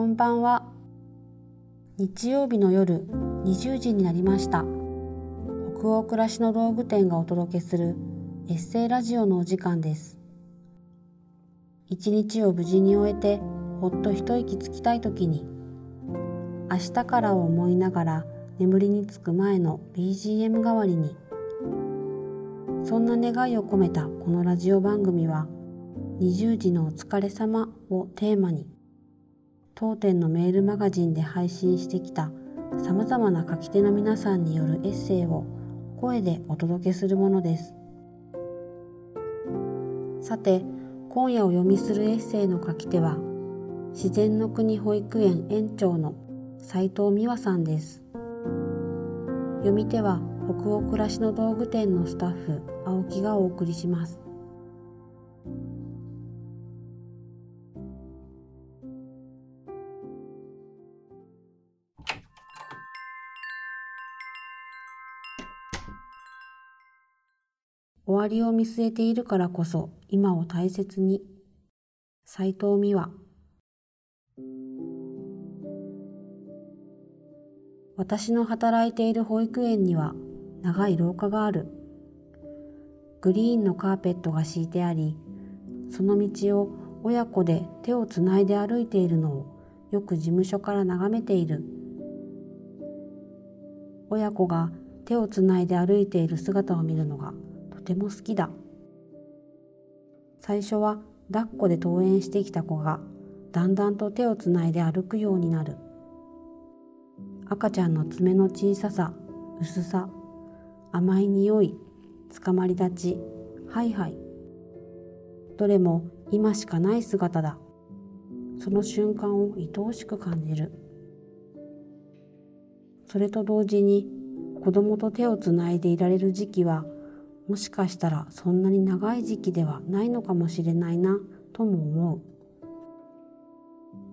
こんばんは。日曜日の夜20時になりました。北欧暮らしの道具店がお届けするエッセイラジオのお時間です。一日を無事に終えてほっと一息つきたい時に明日からを思いながら眠りにつく前の BGM 代わりにそんな願いを込めたこのラジオ番組は20時のお疲れ様をテーマに当店のメールマガジンで配信してきたさまざまな書き手の皆さんによるエッセイを声でお届けするものです。さて今夜お読みするエッセイの書き手は自然の国保育園園長の斉藤美和さんです。読み手は北欧暮らしの道具店のスタッフ青木がお送りします。終わりを見据えているからこそ今を大切に。斉藤美和。私の働いている保育園には長い廊下がある。グリーンのカーペットが敷いてありその道を親子で手をつないで歩いているのをよく事務所から眺めている。親子が手をつないで歩いている姿を見るのがても好きだ。最初は抱っこで登園してきた子がだんだんと手をつないで歩くようになる。赤ちゃんの爪の小ささ薄さ甘い匂いつかまり立ちハイハイ。どれも今しかない姿だ。その瞬間を愛おしく感じる。それと同時に子供と手をつないでいられる時期はもしかしたらそんなに長い時期ではないのかもしれないなとも思う。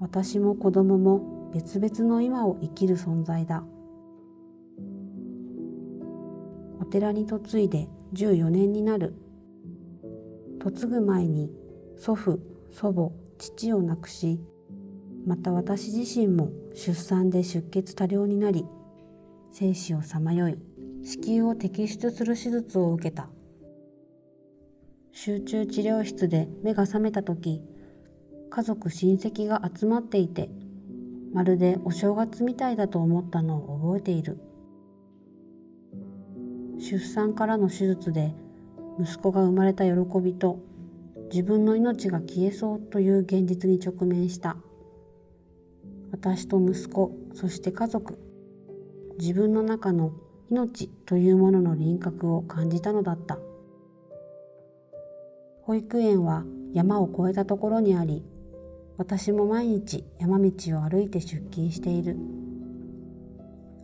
私も子供も別々の今を生きる存在だ。お寺に嫁いで14年になる。嫁ぐ前に祖父祖母父を亡くしまた私自身も出産で出血多量になり生死をさまよい。子宮を摘出する手術を受けた。集中治療室で目が覚めた時家族親戚が集まっていてまるでお正月みたいだと思ったのを覚えている。出産からの手術で息子が生まれた喜びと自分の命が消えそうという現実に直面した。私と息子そして家族自分の中の命というものの輪郭を感じたのだった。保育園は山を越えたところにあり私も毎日山道を歩いて出勤している。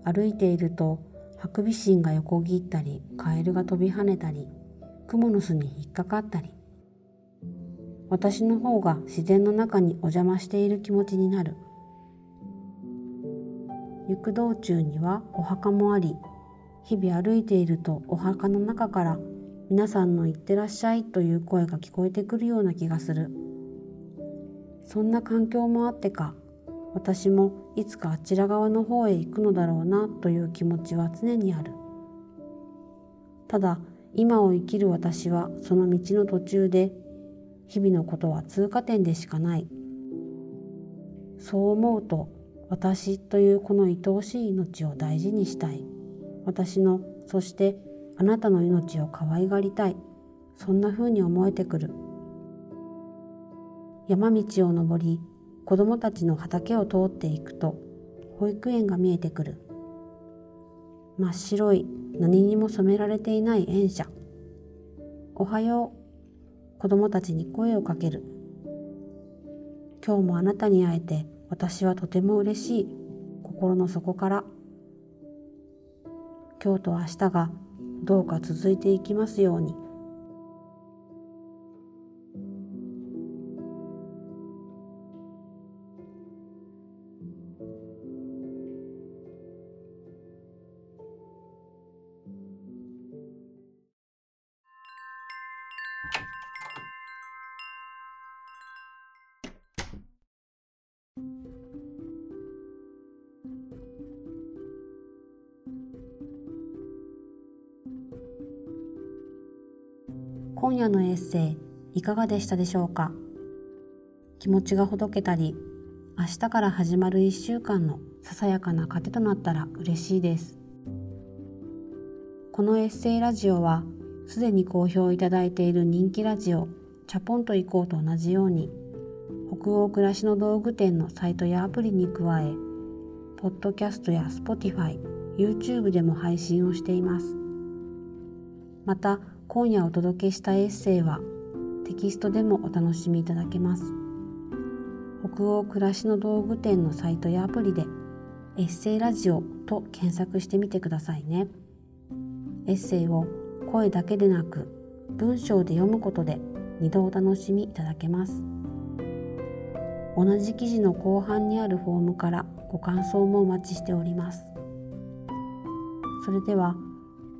歩いているとハクビシンが横切ったりカエルが飛び跳ねたりクモの巣に引っかかったり。私の方が自然の中にお邪魔している気持ちになる。行く道中にはお墓もあり日々歩いているとお墓の中から皆さんの行ってらっしゃいという声が聞こえてくるような気がする。そんな環境もあってか私もいつかあちら側の方へ行くのだろうなという気持ちは常にある。ただ今を生きる私はその道の途中で日々のことは通過点でしかない。そう思うと私というこの愛おしい命を大事にしたい。私のそしてあなたの命を可愛がりたい。そんな風に思えてくる。山道を登り子供たちの畑を通っていくと保育園が見えてくる。真っ白い何にも染められていない園舎。おはよう。子供たちに声をかける。今日もあなたに会えて私はとても嬉しい。心の底から。今日と明日がどうか続いていきますように。今夜のエッセイいかがでしたでしょうか？気持ちがほどけたり明日から始まる1週間のささやかな糧となったら嬉しいです。このエッセイラジオはすでに好評いただいている人気ラジオチャポンと行こうと同じように北欧暮らしの道具店のサイトやアプリに加えポッドキャストや Spotify、YouTube でも配信をしています。また今夜お届けしたエッセイはテキストでもお楽しみいただけます。北欧暮らしの道具店のサイトやアプリでエッセイラジオと検索してみてくださいね。エッセイを声だけでなく文章で読むことで2度お楽しみいただけます。同じ記事の後半にあるフォームからご感想もお待ちしております。それでは